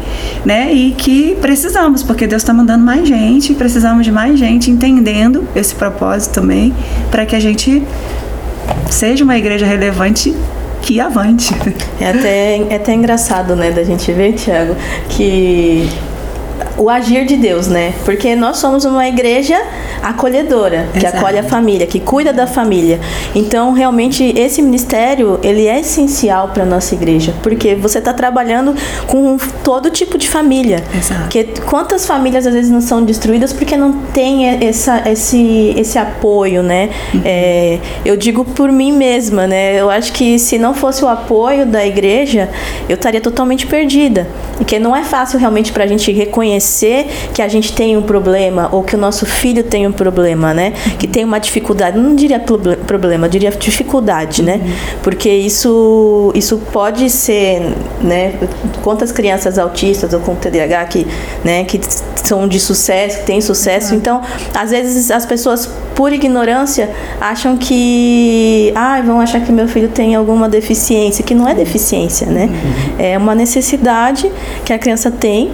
né? e que precisamos, porque Deus está mandando mais gente, precisamos de mais gente entendendo esse propósito também, para que a gente seja uma igreja relevante que avante. É até, é até engraçado, né, da gente ver, Tiago, que o agir de Deus, né? Porque nós somos uma igreja acolhedora, que Exato. acolhe a família, que cuida da família. Então, realmente, esse ministério, ele é essencial para nossa igreja, porque você está trabalhando com todo tipo de família. Exato. Porque quantas famílias às vezes não são destruídas porque não tem essa, esse, esse apoio, né? É, eu digo por mim mesma, né? Eu acho que se não fosse o apoio da igreja, eu estaria totalmente perdida. Porque não é fácil realmente para a gente reconhecer que a gente tem um problema ou que o nosso filho tem um problema, né? Que tem uma dificuldade. Não diria proble- problema, eu diria dificuldade, né? Porque isso, isso pode ser, né? Quantas crianças autistas ou com TDAH que, né, que são de sucesso, que têm sucesso. Então, às vezes as pessoas, por ignorância, acham que. Ah, vão achar que meu filho tem alguma deficiência, que não é deficiência, né? É uma necessidade que a criança tem,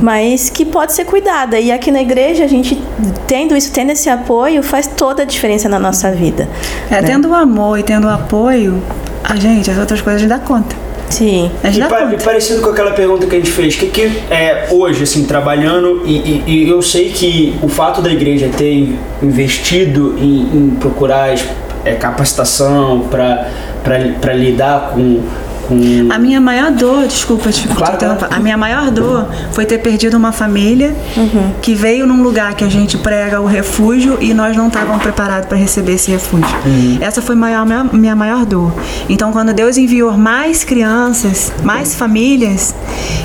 mas que pode ser cuidada. E aqui na igreja, a gente, tendo isso, tendo esse apoio, faz toda a diferença na nossa vida. É, né? tendo o amor e tendo o apoio, a gente, as outras coisas a gente dá conta. Sim. Gente E, pa- e parecido com aquela pergunta que a gente fez, que, que é hoje, assim, trabalhando, e, e- e eu sei que o fato da igreja ter in- investido em, em procurar é, capacitação para lidar com, com A minha maior dor, desculpa Claro, claro. a minha maior dor foi ter perdido uma família que veio num lugar que a gente prega o refúgio e nós não estávamos preparados para receber esse refúgio. Essa foi maior, minha, minha maior dor. Então, quando Deus enviou mais crianças, mais famílias,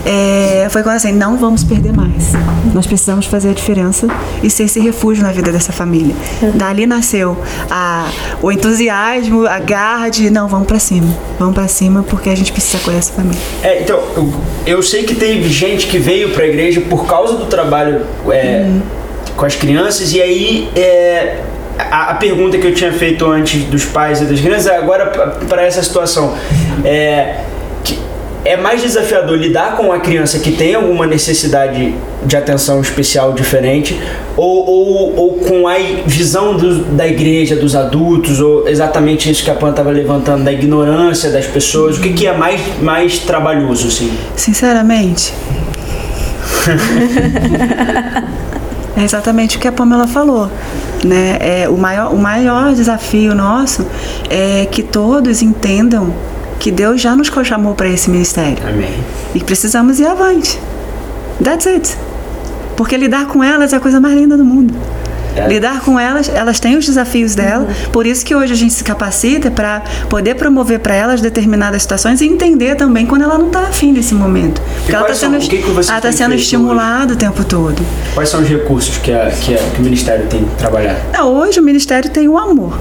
é, foi quando assim, não vamos perder mais. Nós precisamos fazer a diferença e ser esse refúgio na vida dessa família. Dali nasceu a, o entusiasmo, a garra de não, vamos para cima. Vamos para cima porque a gente precisa acolher essa família. É, então, eu, eu sei que teve gente que veio pra igreja por causa do trabalho é, com as crianças, e aí é, a, a pergunta que eu tinha feito antes dos pais e das crianças, é agora para essa situação. É, é mais desafiador lidar com uma criança que tem alguma necessidade de atenção especial diferente ou, ou, ou com a visão do- da igreja, dos adultos, ou exatamente isso que a Pan estava levantando, da ignorância das pessoas? O que, que é mais, mais trabalhoso, assim? Sinceramente. (laughs) é exatamente o que a Pamela falou. Né? É, o, maior, o maior desafio nosso é que todos entendam que Deus já nos chamou para esse ministério Amém. e precisamos ir avante. That's it. Porque lidar com elas é a coisa mais linda do mundo. É. Lidar com elas, elas têm os desafios dela, por isso que hoje a gente se capacita para poder promover para elas determinadas situações e entender também quando ela não está afim desse momento. Porque ela está sendo, que que ela tá sendo estimulada o tempo todo. Quais são os recursos que, a, que, a- que o Ministério tem trabalhado? Não, hoje o Ministério tem o amor.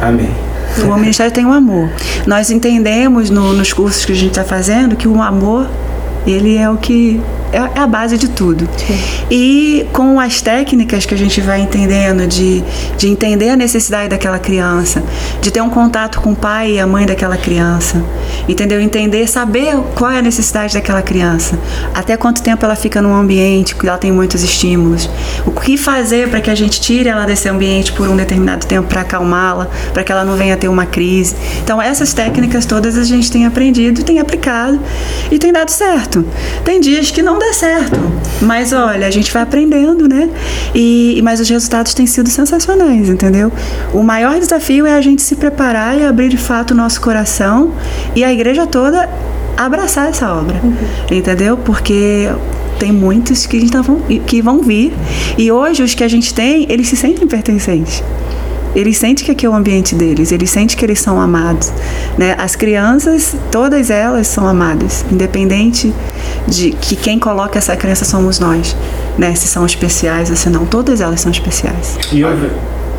Amém. O Ministério tem o amor. Nós entendemos no- nos cursos que a gente está fazendo que o amor, ele é o que é, é a base de tudo. E com as técnicas que a gente vai entendendo, de, de entender a necessidade daquela criança, de ter um contato com o pai e a mãe daquela criança, entendeu? Entender, saber qual é a necessidade daquela criança, até quanto tempo ela fica num ambiente que ela tem muitos estímulos, o que fazer para que a gente tire ela desse ambiente por um determinado tempo para acalmá-la, para que ela não venha ter uma crise. Então, essas técnicas todas a gente tem aprendido, tem aplicado e tem dado certo. Tem dias que não dá certo, mas olha, a gente vai aprendendo, né? E, mas os resultados têm sido sensacionais, entendeu? O maior desafio é a gente se preparar e abrir de fato o nosso coração e a igreja toda abraçar essa obra, uhum. entendeu? Porque tem muitos que, vão, que vão vir e hoje os que a gente tem, eles se sentem pertencentes. Eles sentem que aqui é o ambiente deles, eles sentem que eles são amados. Né? As crianças, todas elas são amadas, independente de que quem coloca essa criança somos nós. Né? Se são especiais ou se não, todas elas são especiais. E eu,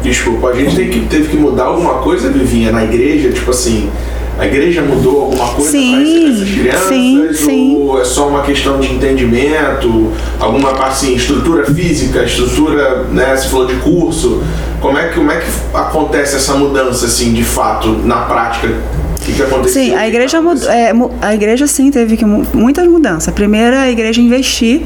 desculpa, a gente que, teve que mudar alguma coisa, Vivinha, na igreja, tipo assim a igreja mudou alguma coisa sim, para essas crianças? Sim, sim. Ou é só uma questão de entendimento? Alguma parte assim, estrutura física, estrutura, né? Você falou de curso. Como é que, como é que acontece essa mudança, assim, de fato, na prática? O que, que aconteceu? Sim, a igreja, mudou, é, a igreja sim teve que, muitas mudanças. Primeiro, a igreja investir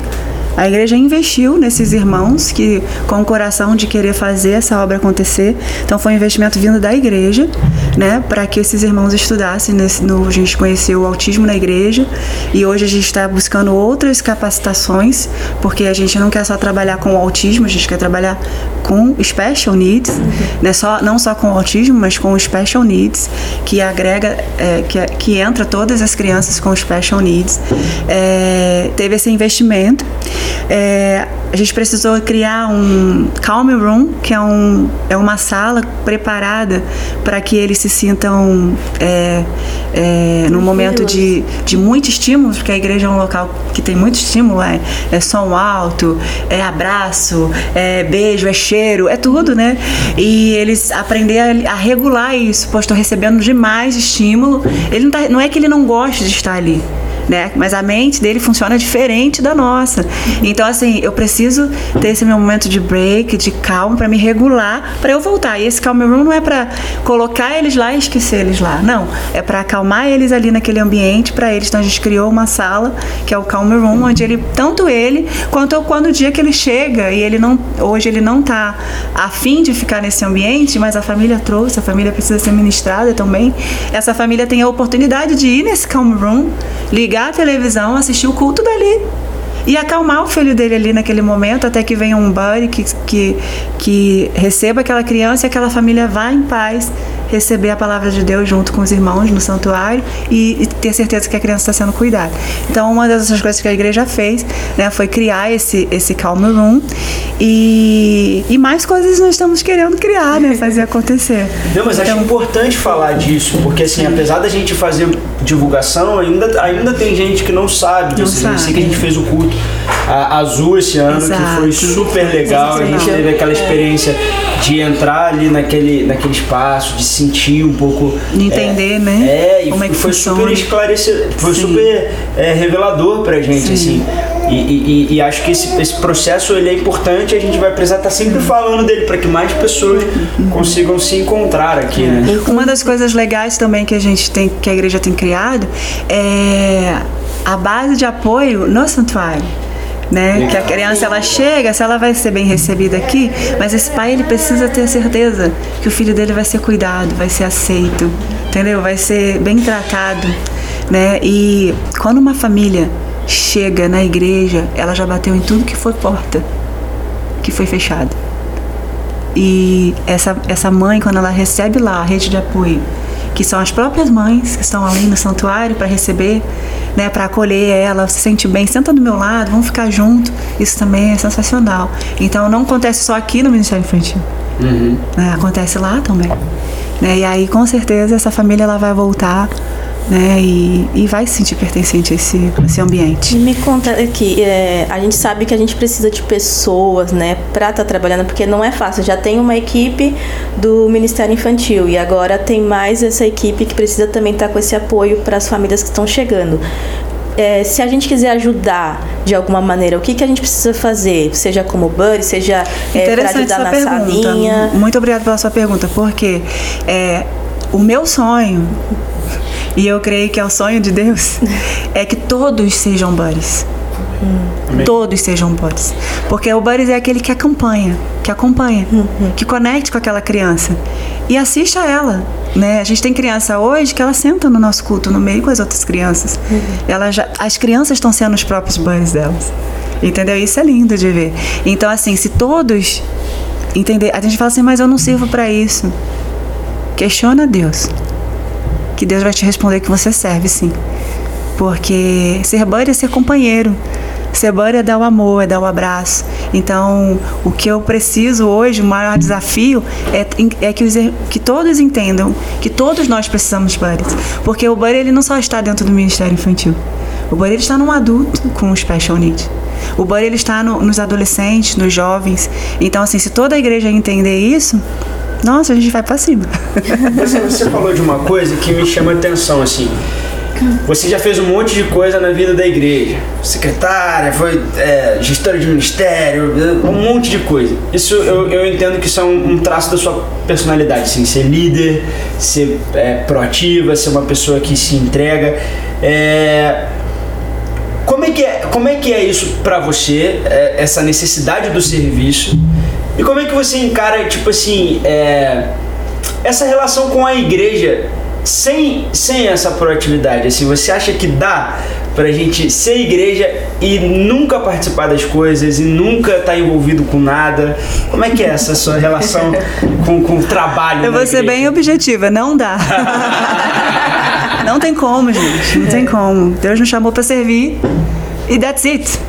a igreja investiu nesses irmãos que com o coração de querer fazer essa obra acontecer. Então foi um investimento vindo da igreja, né, para que esses irmãos estudassem. Nesse, no, a gente conheceu o autismo na igreja e hoje a gente está buscando outras capacitações, porque a gente não quer só trabalhar com o autismo, a gente quer trabalhar com special needs, né, só, não só com o autismo, mas com o special needs, que agrega, é, que, que entra todas as crianças com special needs. É, teve esse investimento. É, a gente precisou criar um calm room, que é, um, é uma sala preparada para que eles se sintam é, é, num momento de, de muito estímulo, porque a igreja é um local que tem muito estímulo, é, é som alto, é abraço, é beijo, é cheiro, é tudo, né? E eles aprender a, a regular isso, pô, estou recebendo demais estímulo. Ele não, tá, não é que ele não goste de estar ali né? Mas a mente dele funciona diferente da nossa. Então, assim, eu preciso ter esse meu momento de break, de calma, para me regular, para eu voltar. E esse calm room não é para colocar eles lá e esquecer eles lá. Não. É para acalmar eles ali naquele ambiente para eles. Então, a gente criou uma sala, que é o calm room, onde ele, tanto ele, quanto quando o dia que ele chega e ele não, hoje ele não tá afim de ficar nesse ambiente, mas a família trouxe, a família precisa ser ministrada também. Essa família tem a oportunidade de ir nesse calm room, ligar a televisão, assistir o culto dali. E acalmar o filho dele ali naquele momento, até que venha um buddy que, que, que receba aquela criança e aquela família vá em paz receber a palavra de Deus junto com os irmãos no santuário e, e ter certeza que a criança está sendo cuidada. Então, uma dessas coisas que a igreja fez né, foi criar esse, esse Calm Room e, e mais coisas nós estamos querendo criar, né, fazer (laughs) acontecer. Não, mas então, acho importante falar disso, porque assim, apesar da gente fazer divulgação, ainda, ainda tem gente que não sabe. Não sabe. Eu sei que a gente fez o culto a, azul esse ano, Exato. que foi super legal. A gente teve aquela experiência de entrar ali naquele, naquele espaço, de sentir um pouco. De entender, é, né? É, e Como é que foi funciona. super esclarecedor, foi Sim. super é, revelador pra gente, Sim. assim. E, e, e, acho que esse, esse processo ele é importante a gente vai precisar estar tá sempre falando dele para que mais pessoas consigam se encontrar aqui, né? Uma das coisas legais também que a gente tem, que a igreja tem criado é a base de apoio no santuário né? Que a criança ela chega, se ela vai ser bem recebida aqui, mas esse pai ele precisa ter certeza que o filho dele vai ser cuidado, vai ser aceito, entendeu? Vai ser bem tratado, né? E quando uma família chega na igreja, ela já bateu em tudo que foi porta, que foi fechada. E essa, essa mãe, quando ela recebe lá a rede de apoio, que são as próprias mães que estão ali no santuário para receber, né, para acolher ela, se sente bem, senta do meu lado, vamos ficar junto. Isso também é sensacional. Então não acontece só aqui no Ministério Infantil. Uhum. Né, acontece lá também. Né, e aí com certeza essa família ela vai voltar né? E, e vai se sentir pertencente a esse, a esse ambiente. E me conta aqui, é, a gente sabe que a gente precisa de pessoas, né, para estar tá trabalhando, porque não é fácil. Já tem uma equipe do Ministério Infantil e agora tem mais essa equipe que precisa também estar tá com esse apoio para as famílias que estão chegando. é, se a gente quiser ajudar de alguma maneira, o que, que a gente precisa fazer? Seja como buddy, seja é, para ajudar na pergunta. salinha. Muito obrigada pela sua pergunta, porque é, o meu sonho, e eu creio que é o sonho de Deus, (laughs) é que todos sejam buddies. Todos sejam buddies. Porque o buddies é aquele que acompanha, que acompanha, que conecte com aquela criança e assiste a ela. Né? A gente tem criança hoje que ela senta no nosso culto no meio com as outras crianças. Ela já, as crianças estão sendo os próprios buddies delas. Entendeu? Isso é lindo de ver. Então, assim, se todos entender, a gente fala assim, mas eu não sirvo para isso. Questiona Deus. Que Deus vai te responder que você serve, sim. Porque ser buddy é ser companheiro. Ser buddy é dar o amor, é dar o abraço. Então, o que eu preciso hoje, o maior desafio, é, é que, os, que todos entendam que todos nós precisamos de buddies. Porque o buddy ele não só está dentro do Ministério Infantil. O buddy ele está num adulto com special need. O buddy ele está no, nos adolescentes, nos jovens. Então, assim, se toda a igreja entender isso, nossa, a gente vai para cima. Você, falou de uma coisa que me chama a atenção, assim. Você já fez um monte de coisa na vida da igreja. Secretária, foi é, gestora de ministério, um monte de coisa. Isso eu, eu entendo que isso é um, traço da sua personalidade, assim, ser líder, ser é, proativa, ser uma pessoa que se entrega. É, como é que é, como é, que é isso pra você, é, essa necessidade do serviço? E como é que você encara, tipo assim, é, essa relação com a igreja sem, sem essa proatividade? Assim, você acha que dá pra gente ser igreja e nunca participar das coisas e nunca estar tá envolvido com nada? Como é que é essa sua relação (laughs) com, com o trabalho? Eu vou ser bem objetiva, não dá. (laughs) não tem como, gente. Não tem como. Deus nos chamou para servir e that's it.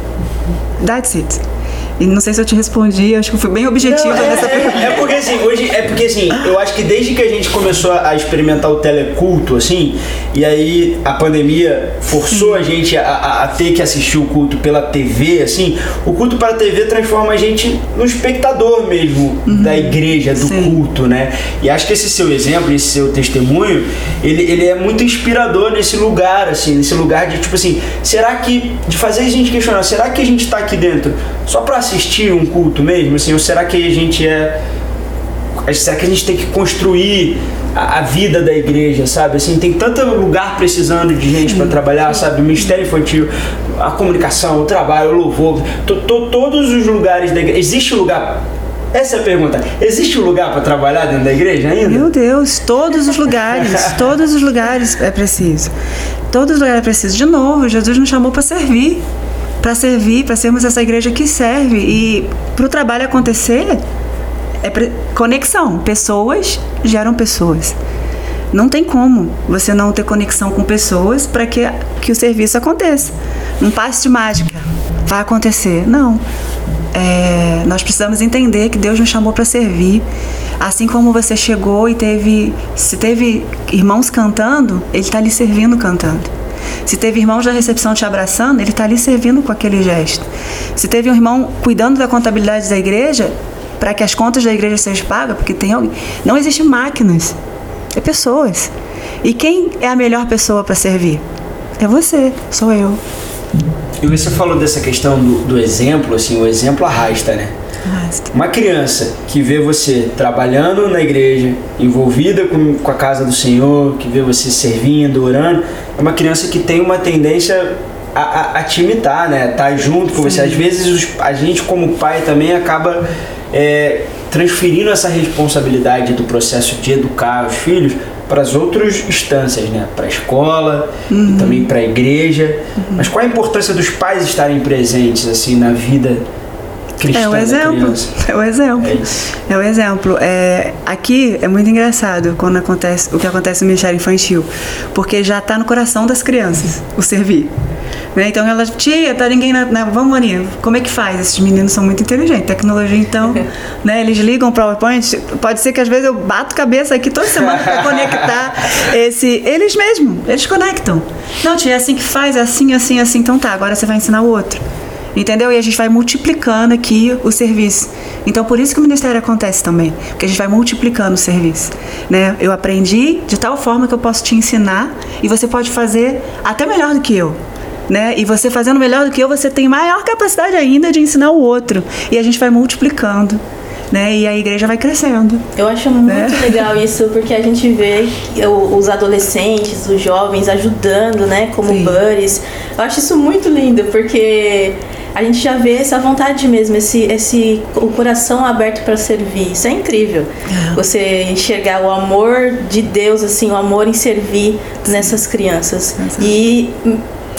That's it. E não sei se eu te respondi, acho que fui bem objetiva Não, é, nessa pergunta. é porque assim, hoje é porque assim, eu acho que desde que a gente começou a experimentar o teleculto, assim, e aí a pandemia forçou a gente a, a, a ter que assistir o culto pela TV, assim, o culto pela TV transforma a gente no espectador mesmo da igreja, do Sim. culto, né? E acho que esse seu exemplo, esse seu testemunho, ele, ele é muito inspirador nesse lugar, assim, nesse lugar de tipo assim, será que, de fazer a gente questionar, será que a gente tá aqui dentro só pra assistir um culto mesmo, assim, ou será que a gente é. Será que a gente tem que construir a, a vida da igreja, sabe? Assim, tem tanto lugar precisando de gente para trabalhar, sabe? O ministério infantil, a comunicação, o trabalho, o louvor, to, to, todos os lugares da igreja. Existe lugar. Essa é a pergunta. Existe um lugar para trabalhar dentro da igreja ainda? Meu Deus, todos os lugares, (laughs) todos os lugares é preciso. Todos os lugares é preciso. De novo, Jesus nos chamou para servir. Para servir, para sermos essa igreja que serve. E para o trabalho acontecer, é conexão. Pessoas geram pessoas. Não tem como você não ter conexão com pessoas para que, que o serviço aconteça. Um passe de mágica vai acontecer. Não. É, nós precisamos entender que Deus nos chamou para servir. Assim como você chegou e teve. Se teve irmãos cantando, Ele está lhe servindo cantando. Se teve irmãos da recepção te abraçando, Ele está lhe servindo com aquele gesto. Se teve um irmão cuidando da contabilidade da igreja, para que as contas da igreja sejam pagas, porque tem alguém. Não existem máquinas, é pessoas. E quem é a melhor pessoa para servir? É você, sou eu. E você falou dessa questão do, do exemplo, assim, o exemplo arrasta, né? Arrasta. Uma criança que vê você trabalhando na igreja, envolvida com, com a casa do Senhor, que vê você servindo, orando, é uma criança que tem uma tendência a, a, a te imitar, né? Tá junto com você. Às vezes os- a gente como pai também acaba é, transferindo essa responsabilidade do processo de educar os filhos para as outras instâncias, né? Para a escola e também para a igreja. Mas qual a importância dos pais estarem presentes assim na vida cristã É o da exemplo. É o exemplo. É. É o exemplo. É, aqui é muito engraçado quando acontece o que acontece no Ministério Infantil, porque já está no coração das crianças o servir. Né? Então ela, tia, tá ninguém na, na- Vamos, Maria, como é que faz? Esses meninos são muito inteligentes. Tecnologia, então, (laughs) né? Eles ligam o PowerPoint. Pode ser que às vezes eu bato cabeça aqui toda semana para conectar esse. Eles mesmo, eles conectam. Não, tia, é assim que faz, é assim, assim, assim. Então tá, agora você vai ensinar o outro. Entendeu? E a gente vai multiplicando aqui o serviço. Então, por isso que o ministério acontece também. Porque a gente vai multiplicando o serviço. Né? Eu aprendi de tal forma que eu posso te ensinar e você pode fazer até melhor do que eu. né? E você fazendo melhor do que eu, você tem maior capacidade ainda de ensinar o outro. E a gente vai multiplicando. Né? E a igreja vai crescendo. Eu acho muito né? (laughs) legal isso, porque a gente vê os adolescentes, os jovens ajudando, né? Como Sim. buddies. Eu acho isso muito lindo, porque a gente já vê essa vontade mesmo, esse, esse o coração aberto para servir. Isso é incrível. É. Você enxergar o amor de Deus, assim, o amor em servir nessas crianças. E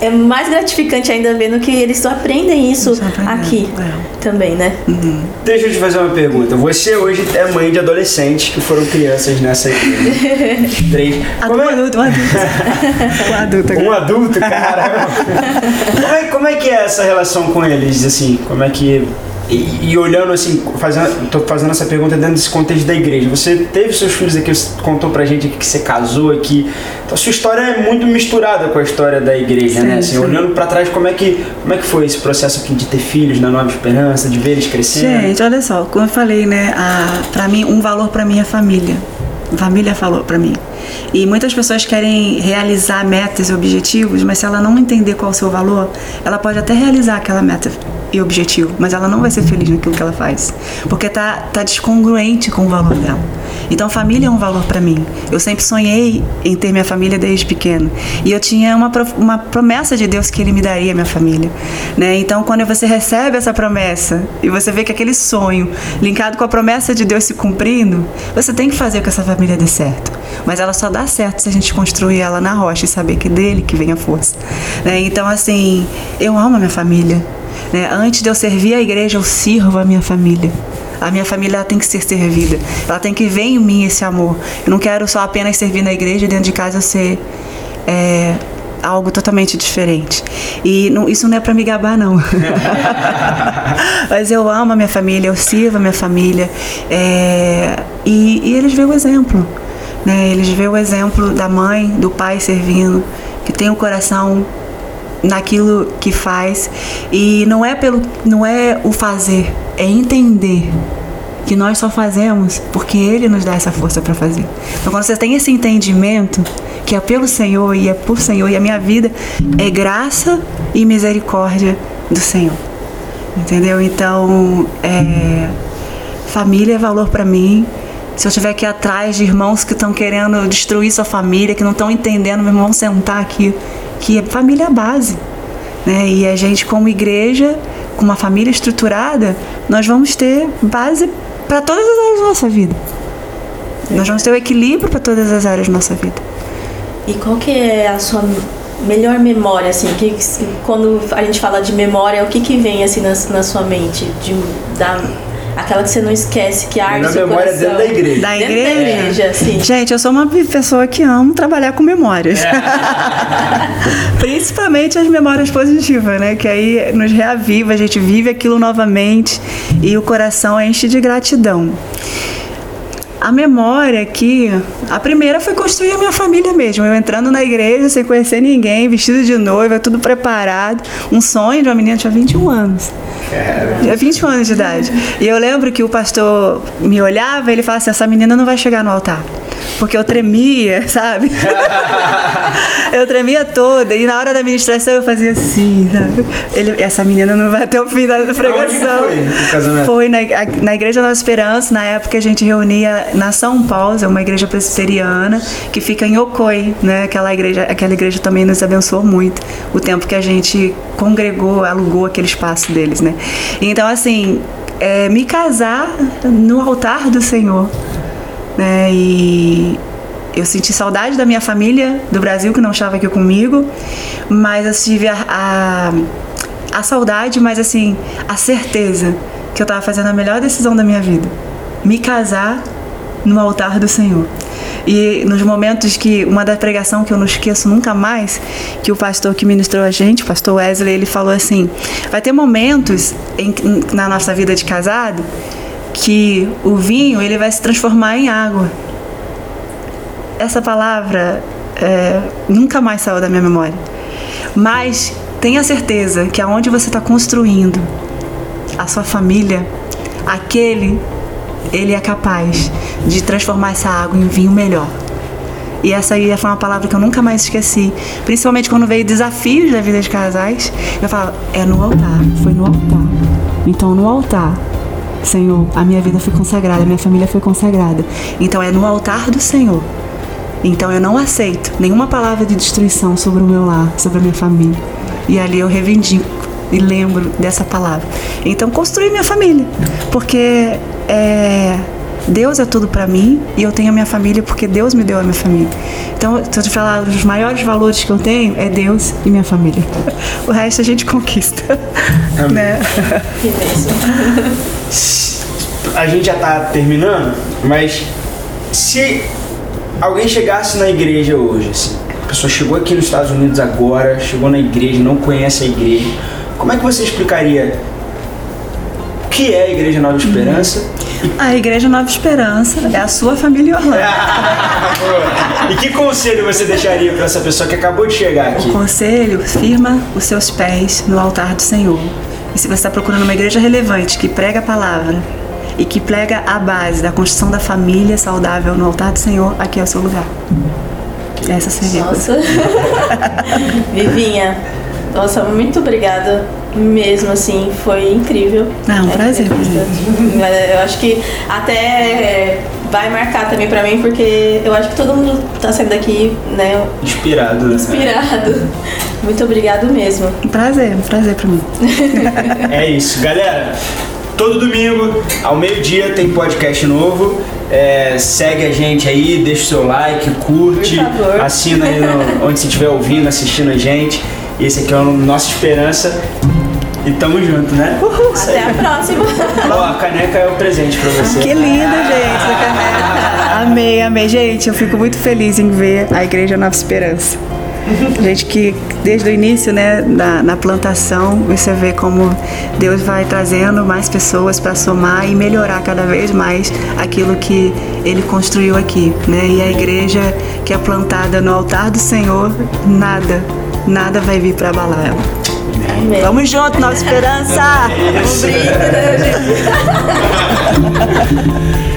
é mais gratificante ainda vendo que eles aprendem isso aqui é. também, né? Uhum. Deixa eu te fazer uma pergunta. Você hoje é mãe de adolescentes que foram crianças nessa igreja. (laughs) Três. Como é... adulto, um adulto. (laughs) um adulto. Um adulto, caramba. (laughs) como, é, como é que é essa relação com eles? Assim, como é que e, e, olhando assim, fazendo, tô fazendo essa pergunta dentro desse contexto da igreja. Você teve seus filhos aqui, você contou pra gente aqui que você casou aqui. Então a sua história é muito misturada com a história da igreja, sim, né? Assim, olhando para trás, como é que como é que foi esse processo aqui de ter filhos na Nova Esperança, de ver eles crescendo? Gente, olha só, como eu falei, né, a, pra mim um valor para mim é família. Família falou para mim. E muitas pessoas querem realizar metas e objetivos, mas se ela não entender qual é o seu valor, ela pode até realizar aquela meta e objetivo, mas ela não vai ser feliz naquilo que ela faz, porque tá, tá descongruente com o valor dela. Então, família é um valor para mim. Eu sempre sonhei em ter minha família desde pequeno. E eu tinha uma, uma promessa de Deus que Ele me daria minha família. Né? Então, quando você recebe essa promessa e você vê que aquele sonho, linkado com a promessa de Deus se cumprindo, você tem que fazer com que essa família dê certo. Mas ela só dá certo se a gente construir ela na rocha e saber que dele que vem a força. Né? Então, assim, eu amo a minha família. Né? Antes de eu servir a igreja, eu sirvo a minha família. A minha família tem que ser servida. Ela tem que ver em mim esse amor. Eu não quero só apenas servir na igreja e dentro de casa ser é, algo totalmente diferente. E não, isso não é para me gabar, não. (laughs) Mas eu amo a minha família, eu sirvo a minha família. É, e, e eles veem o exemplo. Né? Eles veem o exemplo da mãe, do pai servindo, que tem o coração naquilo que faz e não é pelo não é o fazer, é entender que nós só fazemos porque ele nos dá essa força para fazer. Então quando você tem esse entendimento que é pelo Senhor e é por Senhor e a minha vida é graça e misericórdia do Senhor. Entendeu? Então, é, família é valor para mim. Se eu tiver ir atrás de irmãos que estão querendo destruir sua família, que não estão entendendo, meu irmão, sentar aqui que é família base. Né? E a gente, como igreja, com uma família estruturada, nós vamos ter base para todas as áreas da nossa vida. Nós vamos ter o equilíbrio para todas as áreas da nossa vida. E qual que é a sua melhor memória, assim? Que, quando a gente fala de memória, o que, que vem assim na, na sua mente? De, da Aquela que você não esquece, que arde seu memória coração. dentro da igreja. Da dentro igreja? Da igreja sim. Gente, eu sou uma pessoa que amo trabalhar com memórias. É. (laughs) Principalmente as memórias positivas, né? Que aí nos reaviva, a gente vive aquilo novamente e o coração enche de gratidão. A memória aqui, a primeira foi construir a minha família mesmo. Eu entrando na igreja sem conhecer ninguém, vestido de noiva, tudo preparado. Um sonho de uma menina tinha 21 anos. Tinha 21 anos de idade. E eu lembro que o pastor me olhava e ele falava assim: essa menina não vai chegar no altar porque eu tremia, (laughs) sabe? eu tremia toda. E na hora da ministração eu fazia assim, sabe? Ele, essa menina não vai até o fim da pregação. Foi, foi na, na Igreja Nossa Esperança, na época a gente reunia na São Paulo, é uma igreja presbiteriana que fica em Ocoi, né? Aquela igreja, aquela igreja também nos abençoou muito. O tempo que a gente congregou, alugou aquele espaço deles, né? Então, assim, é, me casar no altar do Senhor né? E eu senti saudade da minha família do Brasil que não estava aqui comigo, mas eu tive a, a, a saudade, mas assim, a certeza que eu estava fazendo a melhor decisão da minha vida. Me casar no altar do Senhor. E nos momentos que, uma da pregação que eu não esqueço nunca mais, que o pastor que ministrou a gente, o pastor Wesley, ele falou assim: vai ter momentos em, na nossa vida de casado que o vinho ele vai se transformar em água. Essa palavra é, nunca mais saiu da minha memória. Mas tenha certeza que aonde você está construindo a sua família, aquele ele é capaz de transformar essa água em vinho melhor. E essa aí foi uma palavra que eu nunca mais esqueci. Principalmente quando veio desafios da vida de casais. Eu falava, é no altar, foi no altar. Então, no altar, Senhor, a minha vida foi consagrada, a minha família foi consagrada. Então, é no altar do Senhor. Então, eu não aceito nenhuma palavra de destruição sobre o meu lar, sobre a minha família. E ali eu reivindico e lembro dessa palavra. Então, construir minha família. Porque é, Deus é tudo para mim e eu tenho a minha família porque Deus me deu a minha família. Então, se eu te falar, os maiores valores que eu tenho é Deus e minha família. (laughs) O resto a gente conquista. Né? (laughs) A gente já tá terminando, mas se alguém chegasse na igreja hoje, assim, a pessoa chegou aqui nos Estados Unidos agora, chegou na igreja, não conhece a igreja, como é que você explicaria o que é a Igreja Nova Esperança? A Igreja Nova Esperança é a sua família Orlando. (laughs) E que conselho você deixaria para essa pessoa que acabou de chegar aqui? O conselho, firma os seus pés no altar do Senhor. E se você está procurando uma igreja relevante que prega a palavra e que prega a base da construção da família saudável no altar do Senhor, aqui é o seu lugar. Essa seria. Nossa. (laughs) Vivinha, nossa, muito obrigada mesmo, assim, foi incrível. Ah, um É, prazer, é. Eu acho que até vai marcar também pra mim, porque eu acho que todo mundo tá saindo daqui, né, Inspirado. né? Muito obrigado mesmo. Um prazer, um prazer para mim. É isso, galera. Todo domingo, ao meio-dia, tem podcast novo. É, segue a gente aí, deixa o seu like, curte, Por favor. assina aí no- (laughs) onde você estiver ouvindo, assistindo a gente. Esse aqui é o Nossa Esperança. E tamo junto, né? Isso Até a próxima. (laughs) Ó, a caneca é o presente pra você. Que linda, (laughs) gente, essa caneca. Amei, amei. Gente, eu fico muito feliz em ver a Igreja Nova Esperança. Gente, que desde o início, né, na, na plantação, você vê como Deus vai trazendo mais pessoas para somar e melhorar cada vez mais aquilo que Ele construiu aqui, né? E a igreja que é plantada no altar do Senhor, nada, nada vai vir para abalar ela. Amém. Vamos junto, Nova Esperança! Um brinde, né, gente? (laughs)